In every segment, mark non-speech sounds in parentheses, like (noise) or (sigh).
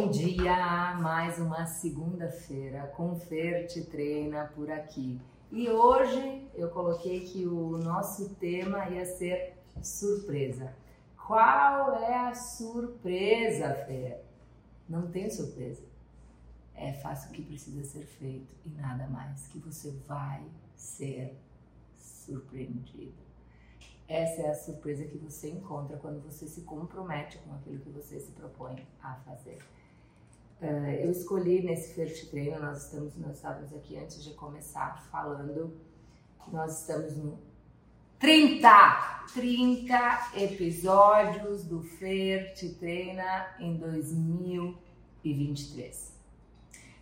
Bom dia! Mais uma segunda-feira com treina por aqui. E hoje eu coloquei que o nosso tema ia ser surpresa. Qual é a surpresa, Fer? Não tem surpresa. É fácil o que precisa ser feito e nada mais, que você vai ser surpreendido. Essa é a surpresa que você encontra quando você se compromete com aquilo que você se propõe a fazer. Uh, eu escolhi nesse First Treino, nós estamos, nós estávamos aqui antes de começar falando nós estamos no 30, 30 episódios do Fer Te Treina em 2023.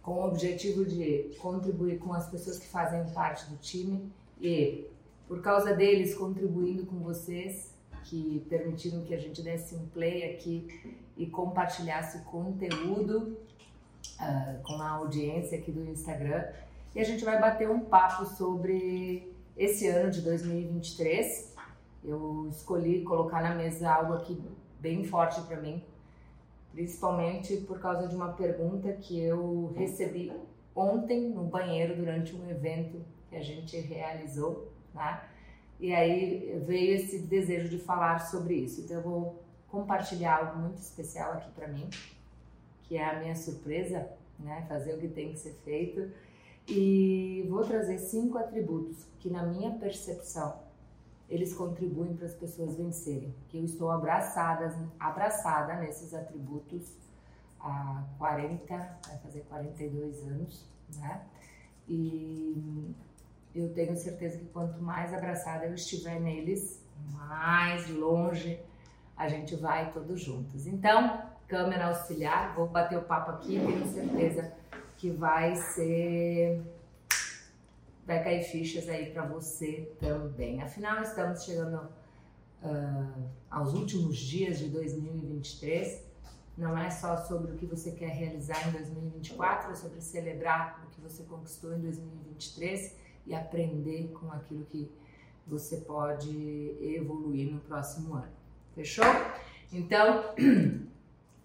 Com o objetivo de contribuir com as pessoas que fazem parte do time e por causa deles contribuindo com vocês, que permitiram que a gente desse um play aqui e compartilhasse conteúdo uh, com a audiência aqui do Instagram. E a gente vai bater um papo sobre esse ano de 2023. Eu escolhi colocar na mesa algo aqui bem forte para mim, principalmente por causa de uma pergunta que eu recebi ontem no banheiro durante um evento que a gente realizou né? E aí veio esse desejo de falar sobre isso. Então eu vou compartilhar algo muito especial aqui para mim, que é a minha surpresa, né? Fazer o que tem que ser feito. E vou trazer cinco atributos que, na minha percepção, eles contribuem para as pessoas vencerem. Que eu estou abraçada, abraçada nesses atributos há 40, vai fazer 42 anos, né? E eu tenho certeza que quanto mais abraçada eu estiver neles, mais longe a gente vai todos juntos. Então, câmera auxiliar, vou bater o papo aqui, tenho certeza que vai ser vai cair fichas aí para você também. Afinal, estamos chegando uh, aos últimos dias de 2023. Não é só sobre o que você quer realizar em 2024, é sobre celebrar o que você conquistou em 2023 e aprender com aquilo que você pode evoluir no próximo ano. Fechou? Então, (clears throat)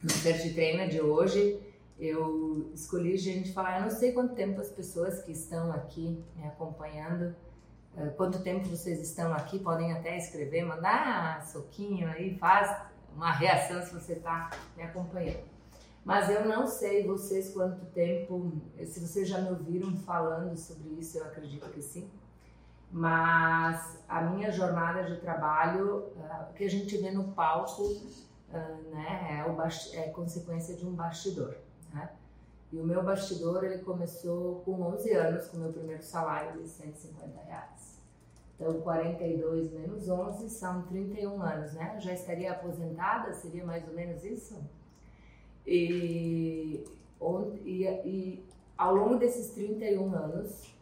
no Ser Treina de hoje, eu escolhi gente falar, eu não sei quanto tempo as pessoas que estão aqui me acompanhando, eh, quanto tempo vocês estão aqui, podem até escrever, mandar soquinho aí, faz uma reação se você está me acompanhando. Mas eu não sei vocês quanto tempo, se vocês já me ouviram falando sobre isso, eu acredito que sim. Mas a minha jornada de trabalho, uh, o que a gente vê no palco, uh, né, é, é consequência de um bastidor. Né? E o meu bastidor ele começou com 11 anos, com o meu primeiro salário de 150 reais. Então, 42 menos 11 são 31 anos, né? Eu já estaria aposentada, seria mais ou menos isso? E, e, e ao longo desses 31 anos,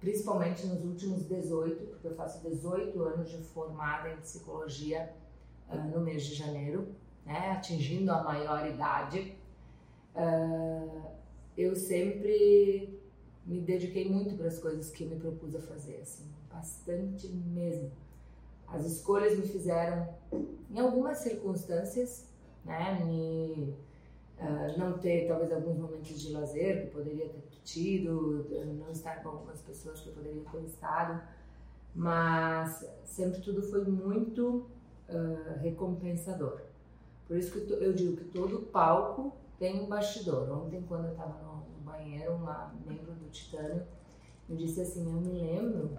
principalmente nos últimos 18, porque eu faço 18 anos de formada em psicologia uh, no mês de janeiro, né, atingindo a maioridade, uh, eu sempre me dediquei muito para as coisas que me propus a fazer, assim, bastante mesmo. As escolhas me fizeram, em algumas circunstâncias, né, me Uh, não ter talvez alguns momentos de lazer que poderia ter tido, não estar com algumas pessoas que eu poderia ter estado, mas sempre tudo foi muito uh, recompensador. Por isso que eu digo que todo palco tem um bastidor. Ontem, quando eu estava no, banheiro, uma membro do Titânio me disse assim: Eu me lembro,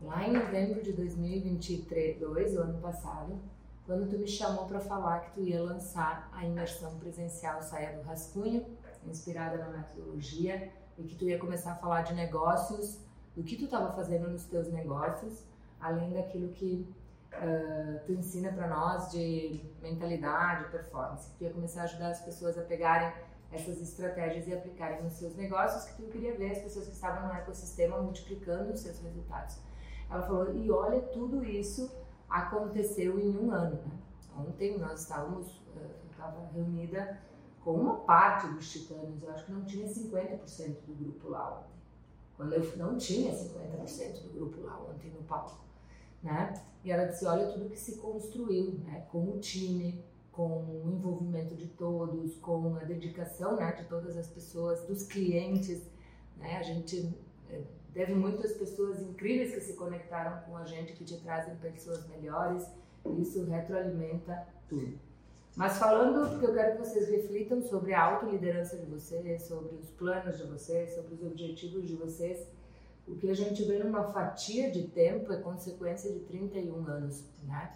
lá em novembro de 2022, o ano passado, quando tu me chamou para falar que tu ia lançar a imersão presencial Saia do Rascunho, inspirada na metodologia, e que tu ia começar a falar de negócios, do que tu estava fazendo nos teus negócios, além daquilo que uh, tu ensina para nós de mentalidade, performance. Tu ia começar a ajudar as pessoas a pegarem essas estratégias e aplicarem nos seus negócios, que tu queria ver as pessoas que estavam no ecossistema multiplicando os seus resultados. Ela falou, e olha tudo isso aconteceu em um ano. Né? Ontem nós estávamos, eh, eu estava reunida com uma parte dos titânios, eu acho que não tinha 50% do grupo lá ontem. Quando eu não tinha 50% do grupo lá ontem no palco. Né? E ela disse, olha tudo que se construiu, né? com o time, com o envolvimento de todos, com a dedicação né, de todas as pessoas, dos clientes. Né? A gente deve muito às pessoas incríveis que se conectaram com a gente, que te trazem pessoas melhores, e isso retroalimenta tudo. Mas falando, porque eu quero que vocês reflitam sobre a autoliderança de vocês, sobre os planos de vocês, sobre os objetivos de vocês. O que a gente vê numa fatia de tempo é consequência de 31 anos, né?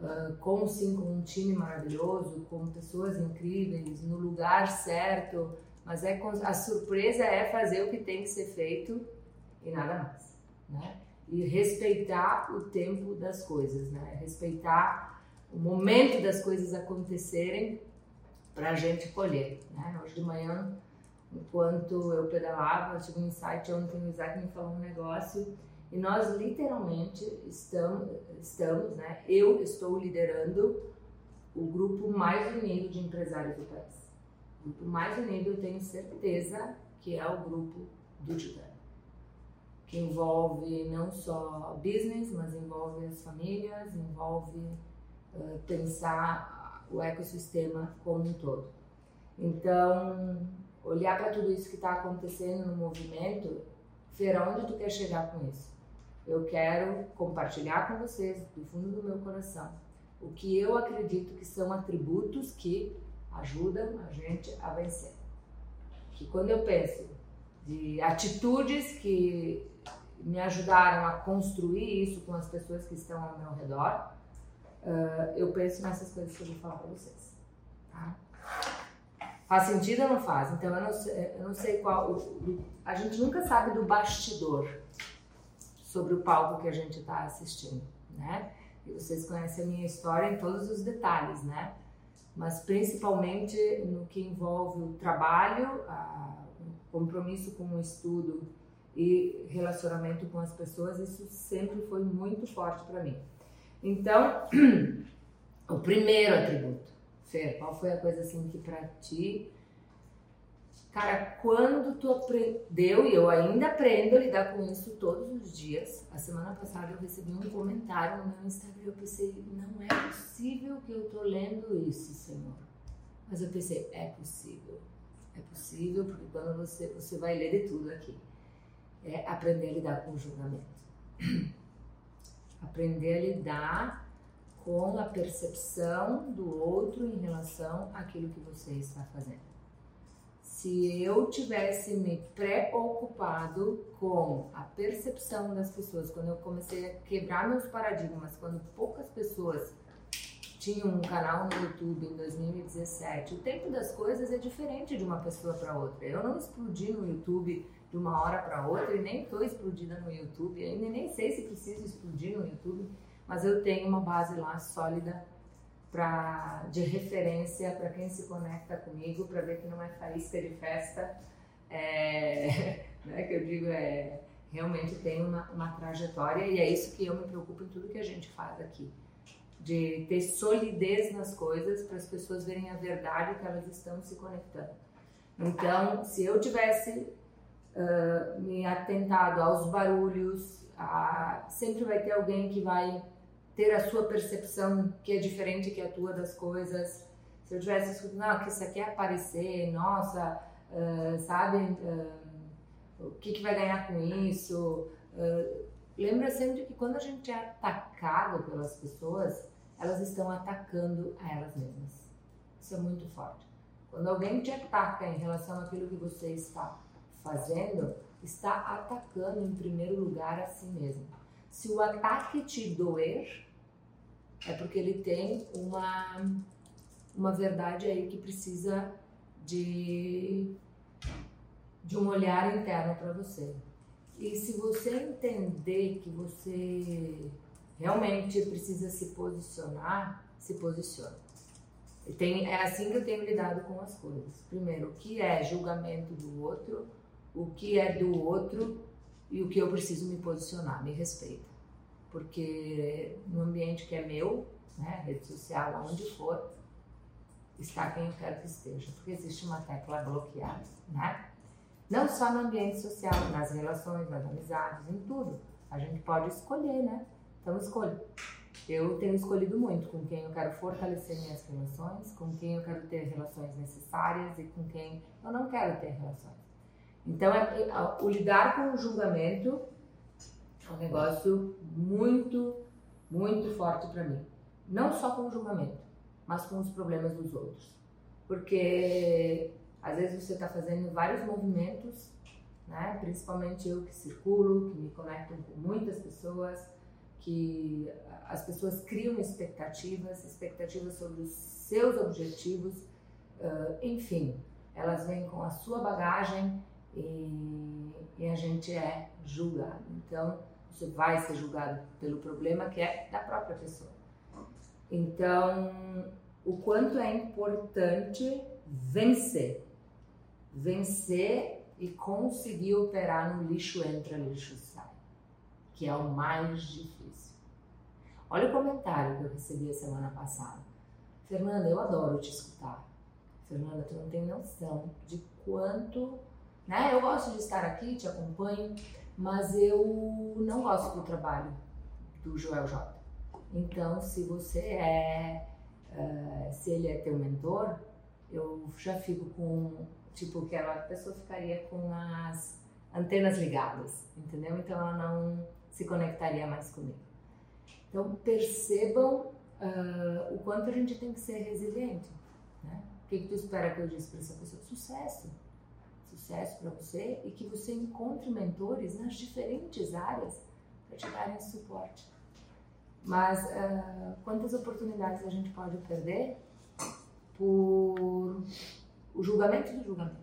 Uh, com sim, com um time maravilhoso, com pessoas incríveis, no lugar certo, mas é a surpresa é fazer o que tem que ser feito e nada mais, né? E respeitar o tempo das coisas, né? Respeitar o momento das coisas acontecerem para a gente colher, né? Hoje de manhã, enquanto eu pedalava, eu tive um insight ontem, o Isaac me falou um negócio e nós literalmente estamos, estamos, né? Eu estou liderando o grupo mais unido de empresários do país. O grupo mais unido, eu tenho certeza que é o grupo do Titã. Que envolve não só business, mas envolve as famílias, envolve uh, pensar o ecossistema como um todo. Então, olhar para tudo isso que está acontecendo no movimento, ver onde tu quer chegar com isso eu quero compartilhar com vocês, do fundo do meu coração, o que eu acredito que são atributos que ajudam a gente a vencer. Que quando eu penso de atitudes que me ajudaram a construir isso com as pessoas que estão ao meu redor, eu penso nessas coisas que eu vou falar para vocês. Tá? Faz sentido ou não faz? Então eu não sei, eu não sei qual. A gente nunca sabe do bastidor sobre o palco que a gente está assistindo, né? E vocês conhecem a minha história em todos os detalhes, né? Mas principalmente no que envolve o trabalho, o compromisso com o estudo e relacionamento com as pessoas, isso sempre foi muito forte para mim. Então, (clears throat) o primeiro atributo, Fer, qual foi a coisa assim que para ti Cara, quando tu aprendeu, e eu ainda aprendo a lidar com isso todos os dias. A semana passada eu recebi um comentário no meu Instagram. Eu pensei, não é possível que eu tô lendo isso, Senhor. Mas eu pensei, é possível. É possível, porque quando você, você vai ler de tudo aqui. É aprender a lidar com o julgamento. (clears throat) aprender a lidar com a percepção do outro em relação àquilo que você está fazendo se eu tivesse me preocupado com a percepção das pessoas, quando eu comecei a quebrar meus paradigmas, quando poucas pessoas tinham um canal no YouTube em 2017, o tempo das coisas é diferente de uma pessoa para outra. Eu não explodi no YouTube de uma hora para outra e nem estou explodida no YouTube, ainda nem sei se preciso explodir no YouTube, mas eu tenho uma base lá sólida pra, de referência para quem se conecta comigo, para ver que não é faísca de festa, é, (laughs) né, que eu digo é realmente tem uma, uma trajetória e é isso que eu me preocupo em tudo que a gente faz aqui. De ter solidez nas coisas para as pessoas verem a verdade que elas estão se conectando. Então, se eu tivesse uh, me atentado aos barulhos, a, sempre vai ter alguém que vai ter a sua percepção que é diferente que a tua das coisas. Se eu tivesse escutado, não, que isso aqui é aparecer, nossa, uh, sabe, uh, o que, que vai ganhar com isso? Uh, lembra sempre que quando a gente é atacado pelas pessoas, elas estão atacando a elas mesmas. Isso é muito forte. Quando alguém te ataca em relação àquilo que você está fazendo, está atacando em primeiro lugar a si mesmo. Se o ataque te doer, é porque ele tem uma, uma verdade aí que precisa de, de um olhar interno para você. E se você entender que você realmente precisa se posicionar, se posiciona. Tem, é assim que eu tenho lidado com as coisas. Primeiro, o que é julgamento do outro, o que é do outro e o que eu preciso me posicionar, me respeita porque no ambiente que é meu, né, rede social, aonde for, está quem eu quero que esteja, porque existe uma tecla bloqueada, né? Não só no ambiente social, nas relações, nas amizades, em tudo. A gente pode escolher, né? Então escolha. Eu tenho escolhido muito com quem eu quero fortalecer minhas relações, com quem eu quero ter relações necessárias e com quem eu não quero ter relações. Então, é, é, o lidar com o julgamento é um negócio muito, muito forte para mim. Não só com o julgamento, mas com os problemas dos outros. Porque às vezes você está fazendo vários movimentos, né? principalmente eu que circulo, que me conecto com muitas pessoas, que as pessoas criam expectativas, expectativas sobre os seus objetivos, uh, enfim, elas vêm com a sua bagagem e, e, a gente é julgado. Então, você vai ser julgado pelo problema que é da própria pessoa. Então, o quanto é importante vencer. Vencer e conseguir operar no lixo entra, lixo sai, que é o mais difícil. Olha o comentário que eu recebi a semana passada. Fernanda, eu adoro te escutar. Fernanda, tu não tem noção de quanto, né? Eu gosto de estar aqui, te acompanho, mas eu não gosto do trabalho do Joel J. Então, se você é, uh, se ele é teu mentor, eu já fico com, tipo, que a pessoa ficaria com as antenas ligadas, entendeu? Então ela não se conectaria mais comigo. Então percebam uh, o quanto a gente tem que ser resiliente, né? O que, que tu espera que eu disse para essa pessoa? Sucesso. Sucesso para você e que você encontre mentores nas diferentes áreas para te darem suporte. Mas uh, quantas oportunidades a gente pode perder por o julgamento do julgamento,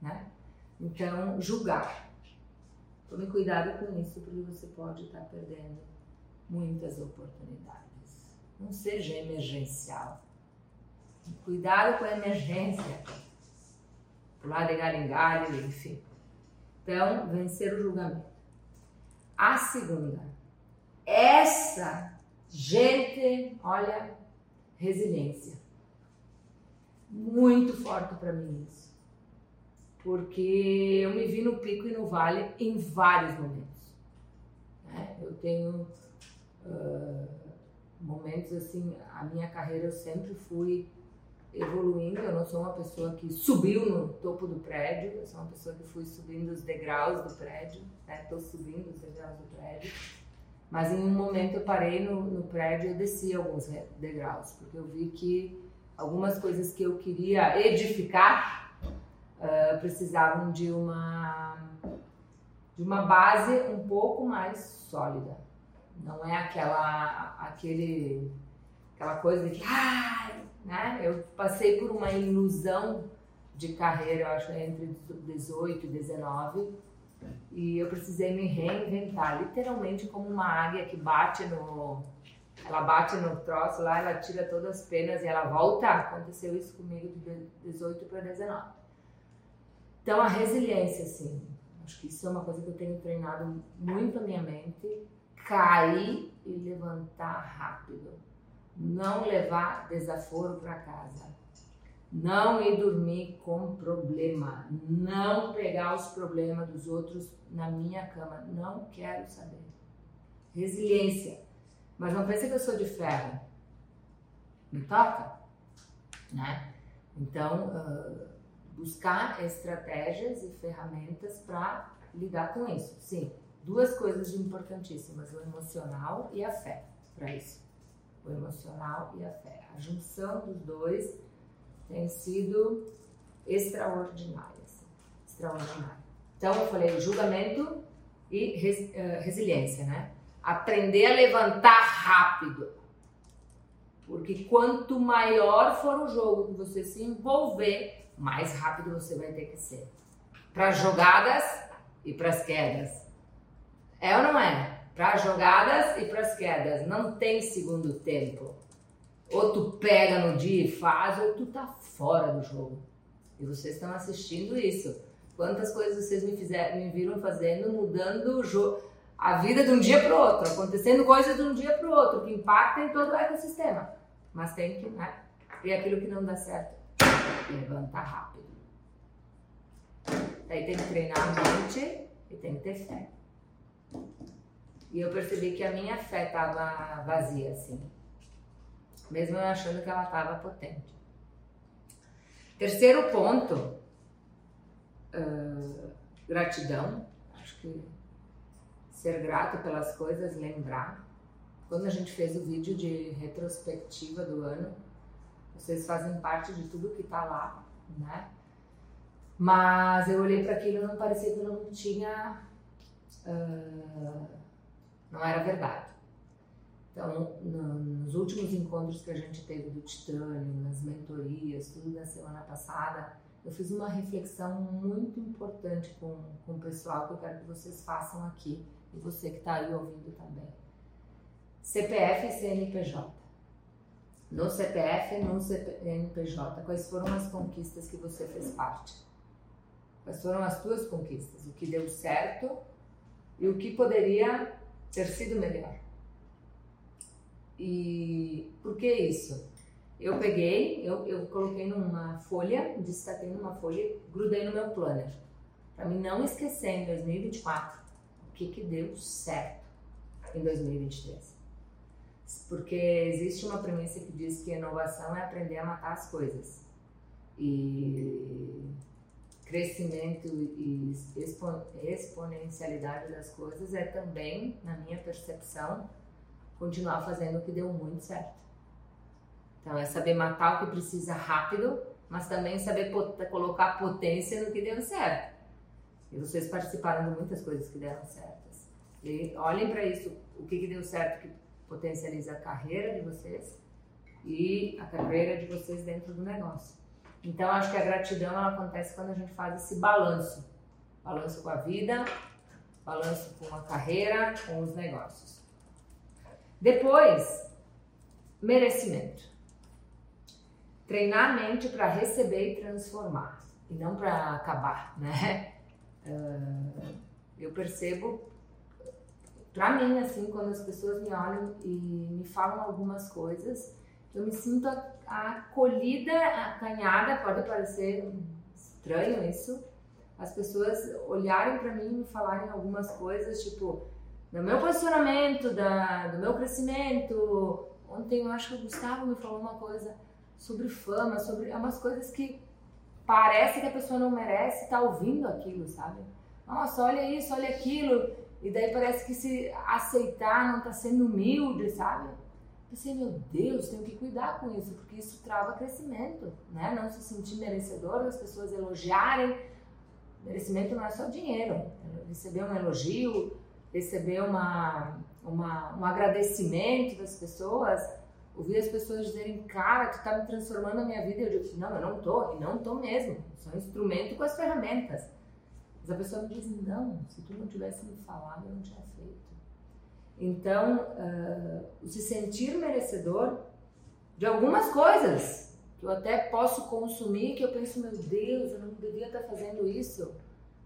né? Então, julgar. Tome cuidado com isso, porque você pode estar perdendo muitas oportunidades. Não seja emergencial. Cuidado com a emergência. Pular de galho em galho, enfim. Então, vencer o julgamento. A segunda. Essa gente, olha, resiliência. Muito forte para mim isso. Porque eu me vi no pico e no vale em vários momentos. Né? Eu tenho uh, momentos assim, a minha carreira eu sempre fui evoluindo. Eu não sou uma pessoa que subiu no topo do prédio, eu sou uma pessoa que fui subindo os degraus do prédio, estou né? subindo os degraus do prédio. Mas em um momento eu parei no, no prédio e desci alguns degraus, porque eu vi que algumas coisas que eu queria edificar uh, precisavam de uma, de uma base um pouco mais sólida. Não é aquela, aquele, aquela coisa de que, ah, né? Eu passei por uma ilusão de carreira, eu acho, entre 18 e 19, e eu precisei me reinventar, literalmente como uma águia que bate no. Ela bate no troço lá, ela tira todas as penas e ela volta. Aconteceu isso comigo de 18 para 19. Então, a resiliência, assim, acho que isso é uma coisa que eu tenho treinado muito a minha mente. Cair e levantar rápido não levar desaforo para casa, não ir dormir com problema, não pegar os problemas dos outros na minha cama, não quero saber. Resiliência, mas não pense que eu sou de ferro, me toca, né? Então, uh, buscar estratégias e ferramentas para lidar com isso. Sim, duas coisas importantíssimas: o emocional e a fé para isso o emocional e a fé. A junção dos dois tem sido extraordinária. Assim, extraordinária. Então, eu falei julgamento e res, uh, resiliência, né? Aprender a levantar rápido. Porque quanto maior for o jogo que você se envolver, mais rápido você vai ter que ser. Para jogadas e para as quedas. É ou não é? Para jogadas e para as quedas. Não tem segundo tempo. Ou tu pega no dia e faz, ou tu tá fora do jogo. E vocês estão assistindo isso. Quantas coisas vocês me fizeram, me viram fazendo, mudando o jogo, a vida de um dia para o outro, acontecendo coisas de um dia para o outro, que impactam em todo o ecossistema. Mas tem que, né? E aquilo que não dá certo, levantar rápido. Aí tem que treinar a mente e tem que ter fé. E eu percebi que a minha fé estava vazia, assim. Mesmo eu achando que ela estava potente. Terceiro ponto, uh, gratidão. Acho que ser grato pelas coisas, lembrar. Quando a gente fez o vídeo de retrospectiva do ano, vocês fazem parte de tudo que está lá, né? Mas eu olhei para aquilo e não parecia que eu não tinha. Uh, não era verdade. Então, no, nos últimos encontros que a gente teve do Titânio, nas mentorias, tudo da semana passada, eu fiz uma reflexão muito importante com, com o pessoal que eu quero que vocês façam aqui e você que está aí ouvindo também. CPF e CNPJ. No CPF e no CNPJ, quais foram as conquistas que você fez parte? Quais foram as tuas conquistas? O que deu certo e o que poderia ter sido melhor? E por que isso? Eu peguei, eu, eu coloquei numa folha, destaquei numa folha, grudei no meu planner. Para mim não esquecer em 2024 o que, que deu certo em 2023. Porque existe uma premissa que diz que inovação é aprender a matar as coisas. E crescimento e exponencialidade das coisas é também, na minha percepção, continuar fazendo o que deu muito certo. Então é saber matar o que precisa rápido, mas também saber pot colocar potência no que deu certo. E vocês participaram de muitas coisas que deram certas. E olhem para isso, o que, que deu certo que potencializa a carreira de vocês e a carreira de vocês dentro do negócio. Então, acho que a gratidão ela acontece quando a gente faz esse balanço. Balanço com a vida, balanço com a carreira, com os negócios. Depois, merecimento. Treinar a mente para receber e transformar, e não para acabar, né? Uh, eu percebo, para mim, assim, quando as pessoas me olham e me falam algumas coisas, eu me sinto acolhida, acanhada, pode parecer estranho isso, as pessoas olharem para mim e me falarem algumas coisas, tipo, do meu posicionamento, da, do meu crescimento. Ontem eu acho que o Gustavo me falou uma coisa sobre fama, sobre é umas coisas que parece que a pessoa não merece estar tá ouvindo aquilo, sabe? Nossa, olha isso, olha aquilo. E daí parece que se aceitar não está sendo humilde, sabe? Pensei, meu Deus, tenho que cuidar com isso, porque isso trava crescimento, né? Não se sentir merecedor, as pessoas elogiarem. Merecimento não é só dinheiro. Receber um elogio, receber uma, uma, um agradecimento das pessoas, ouvir as pessoas dizerem, cara, tu tá me transformando a minha vida. Eu digo, não, eu não tô, e não tô mesmo. Sou um instrumento com as ferramentas. Mas a pessoa me diz, não, se tu não tivesse me falado, eu não tinha feito. Então, uh, se sentir merecedor de algumas coisas que eu até posso consumir, que eu penso, meu Deus, eu não devia estar fazendo isso.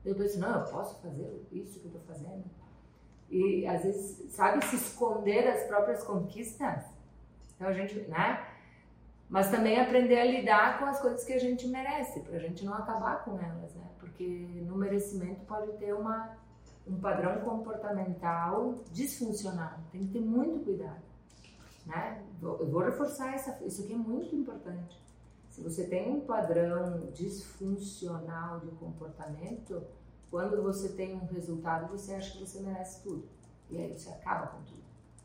Eu penso, não, eu posso fazer isso que eu estou fazendo. E às vezes, sabe, se esconder das próprias conquistas. Então a gente, né? Mas também aprender a lidar com as coisas que a gente merece, para a gente não acabar com elas, né? Porque no merecimento pode ter uma um padrão comportamental disfuncional. Tem que ter muito cuidado. Né? Eu vou reforçar essa, isso aqui é muito importante. Se você tem um padrão disfuncional de comportamento, quando você tem um resultado, você acha que você merece tudo. E aí você acaba com tudo.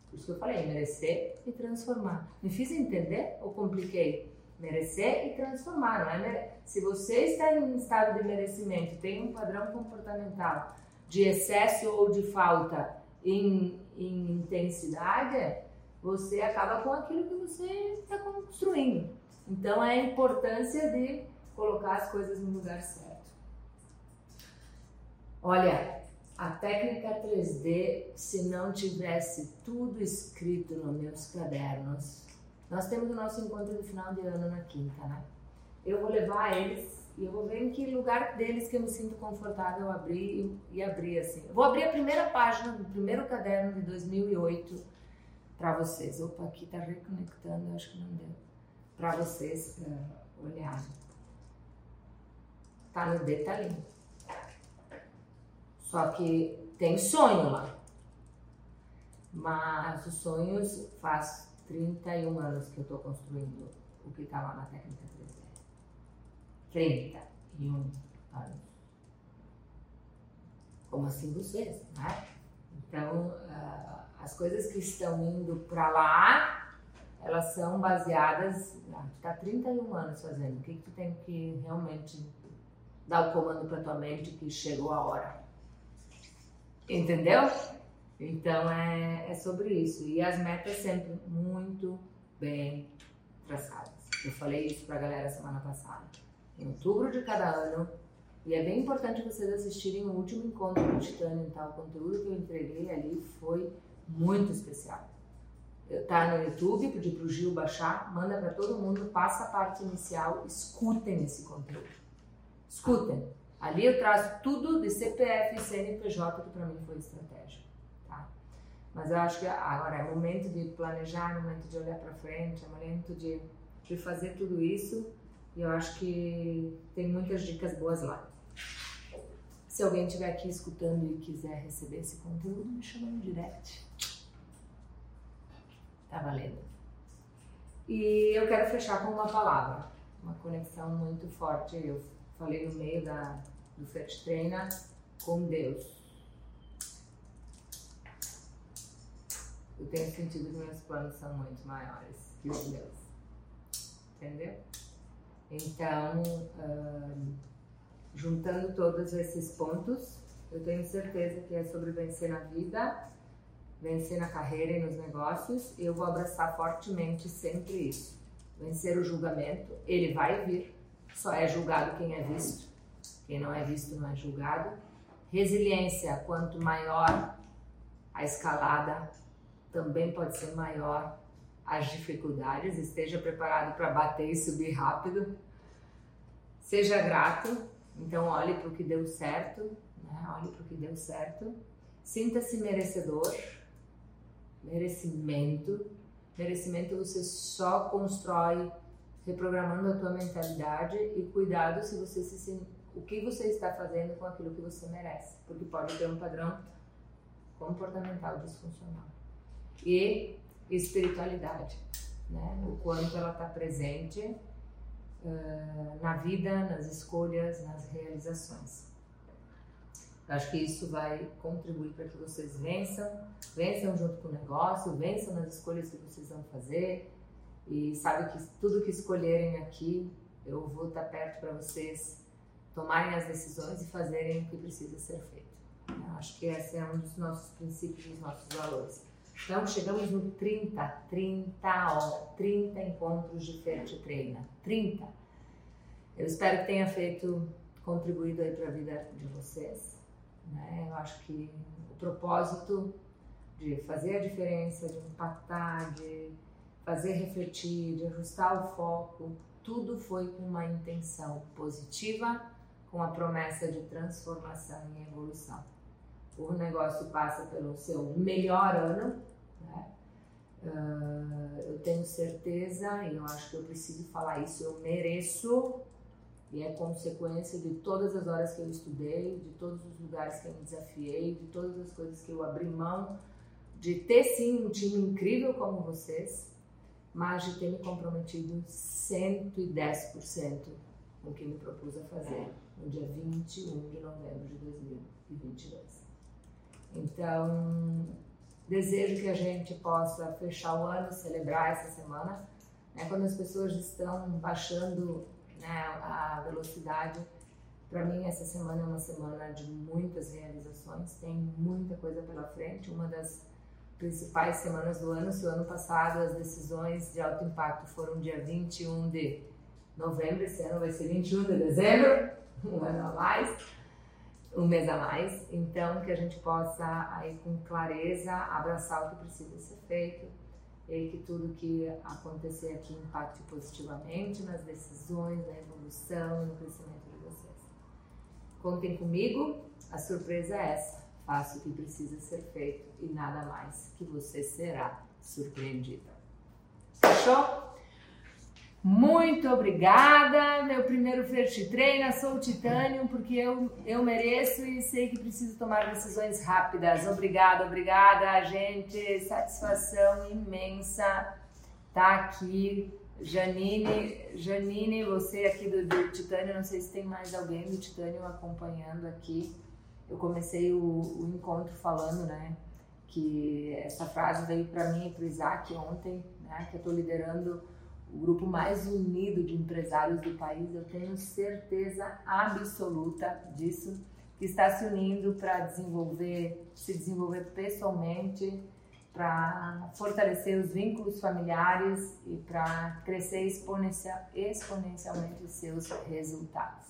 Por isso que eu falei, merecer e transformar. Me fiz entender ou compliquei? Merecer e transformar, não é? Se você está em estado de merecimento, tem um padrão comportamental de excesso ou de falta em, em intensidade, você acaba com aquilo que você está construindo. Então é a importância de colocar as coisas no lugar certo. Olha, a técnica 3D, se não tivesse tudo escrito nos meus cadernos, nós temos o nosso encontro de final de ano na quinta, né? Eu vou levar eles e eu vou ver em que lugar deles que eu me sinto confortável abrir e abrir assim. Eu vou abrir a primeira página do primeiro caderno de 2008 para vocês. Opa, aqui tá reconectando, acho que não deu. Para vocês uh, olharem. Tá no detalhinho. Só que tem sonho lá. Mas os sonhos faz 31 anos que eu estou construindo o que está lá na técnica 3D. 31 anos. Como assim vocês, né? Então, uh, as coisas que estão indo para lá, elas são baseadas. Ah, tu tá 31 anos fazendo. O que, que tu tem que realmente dar o comando para tua mente que chegou a hora? Entendeu? Então é, é sobre isso. E as metas sempre muito bem traçadas. Eu falei isso para a galera semana passada. Em outubro de cada ano, e é bem importante vocês assistirem o último encontro do Titânio, tá? O conteúdo que eu entreguei ali foi muito especial. Tá no YouTube, pedi pro Gil baixar, manda para todo mundo, passa a parte inicial, escutem esse conteúdo. Escutem. Ali eu trazo tudo de CPF e CNPJ que para mim foi estratégia, tá? Mas eu acho que agora é momento de planejar, é momento de olhar para frente, é momento de, de fazer tudo isso. E eu acho que tem muitas dicas boas lá. Se alguém estiver aqui escutando e quiser receber esse conteúdo, me chama no direct. Tá valendo. E eu quero fechar com uma palavra, uma conexão muito forte. Eu falei no meio da, do Fert Treina com Deus. Eu tenho sentido que meus planos são muito maiores que os meus. Entendeu? Então, juntando todos esses pontos, eu tenho certeza que é sobre vencer na vida, vencer na carreira e nos negócios. Eu vou abraçar fortemente sempre isso. Vencer o julgamento, ele vai vir, só é julgado quem é visto. Quem não é visto não é julgado. Resiliência, quanto maior a escalada, também pode ser maior as dificuldades, esteja preparado para bater e subir rápido. Seja grato, então olhe para o que deu certo, né? olhe para o que deu certo. Sinta-se merecedor, merecimento. Merecimento você só constrói reprogramando a tua mentalidade e cuidado se você se o que você está fazendo com aquilo que você merece, porque pode ter um padrão comportamental disfuncional. E espiritualidade, né? O quanto ela está presente uh, na vida, nas escolhas, nas realizações. Eu acho que isso vai contribuir para que vocês vençam, vençam junto com o negócio, vençam nas escolhas que vocês vão fazer e sabe que tudo que escolherem aqui, eu vou estar perto para vocês tomarem as decisões e fazerem o que precisa ser feito. Eu acho que esse é um dos nossos princípios, dos nossos valores. Então, chegamos no 30, 30, ó, 30 encontros de Ferte Treina. 30. Eu espero que tenha feito, contribuído aí para a vida de vocês. Né? Eu acho que o propósito de fazer a diferença, de impactar, de fazer refletir, de ajustar o foco, tudo foi com uma intenção positiva, com a promessa de transformação e evolução. O negócio passa pelo seu melhor ano, Uh, eu tenho certeza, e eu acho que eu preciso falar isso, eu mereço, e é consequência de todas as horas que eu estudei, de todos os lugares que eu me desafiei, de todas as coisas que eu abri mão, de ter sim um time incrível como vocês, mas de ter me comprometido 110% com o que me propus a fazer no dia 21 de novembro de 2022. Então, Desejo que a gente possa fechar o ano, celebrar essa semana, né, quando as pessoas estão baixando né, a velocidade. Para mim, essa semana é uma semana de muitas realizações, tem muita coisa pela frente. Uma das principais semanas do ano, se o ano passado as decisões de alto impacto foram dia 21 de novembro, esse ano vai ser 21 de dezembro, (laughs) um ano a mais um mês a mais, então que a gente possa aí com clareza abraçar o que precisa ser feito e que tudo que acontecer aqui impacte positivamente nas decisões, na evolução, no crescimento de vocês. Contem comigo, a surpresa é essa. Faça o que precisa ser feito e nada mais que você será surpreendida. Fechou? Muito obrigada, meu primeiro First Trainer, sou o Titânio, porque eu, eu mereço e sei que preciso tomar decisões rápidas. Obrigada, obrigada, gente, satisfação imensa tá aqui. Janine, Janine, você aqui do, do Titânio, não sei se tem mais alguém do Titânio acompanhando aqui. Eu comecei o, o encontro falando, né, que essa frase veio para mim e para o Isaac ontem, né, que eu estou liderando o grupo mais unido de empresários do país, eu tenho certeza absoluta disso, que está se unindo para desenvolver, se desenvolver pessoalmente, para fortalecer os vínculos familiares e para crescer exponencial, exponencialmente os seus resultados.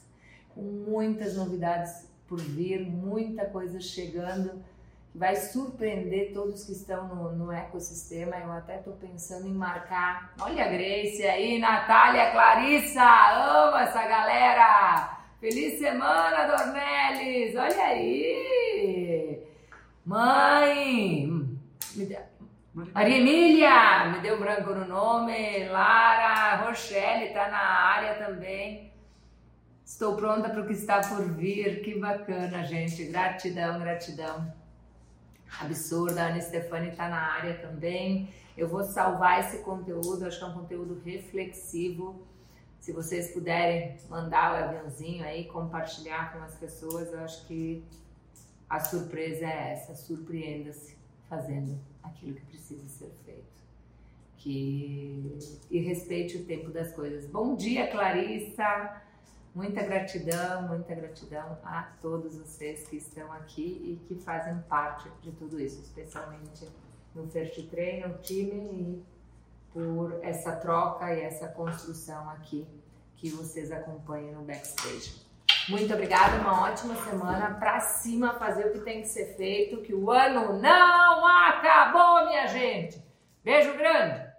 Com muitas novidades por vir, muita coisa chegando vai surpreender todos que estão no, no ecossistema. Eu até estou pensando em marcar. Olha a Grace aí, Natália, Clarissa, amo essa galera! Feliz semana, Dornelis! Olha aí! Mãe! Maria Emília, me deu branco no nome. Lara, Rochelle tá na área também. Estou pronta para o que está por vir. Que bacana, gente. Gratidão, gratidão absurda. A Ana Stefani está na área também. Eu vou salvar esse conteúdo, acho que é um conteúdo reflexivo. Se vocês puderem mandar o aviãozinho aí, compartilhar com as pessoas, eu acho que a surpresa é essa, surpreenda-se fazendo aquilo que precisa ser feito. Que... E respeite o tempo das coisas. Bom dia, Clarissa! Muita gratidão, muita gratidão a todos vocês que estão aqui e que fazem parte de tudo isso, especialmente no First Train, no time e por essa troca e essa construção aqui que vocês acompanham no backstage. Muito obrigada, uma ótima semana para cima fazer o que tem que ser feito, que o ano não acabou, minha gente. Beijo grande.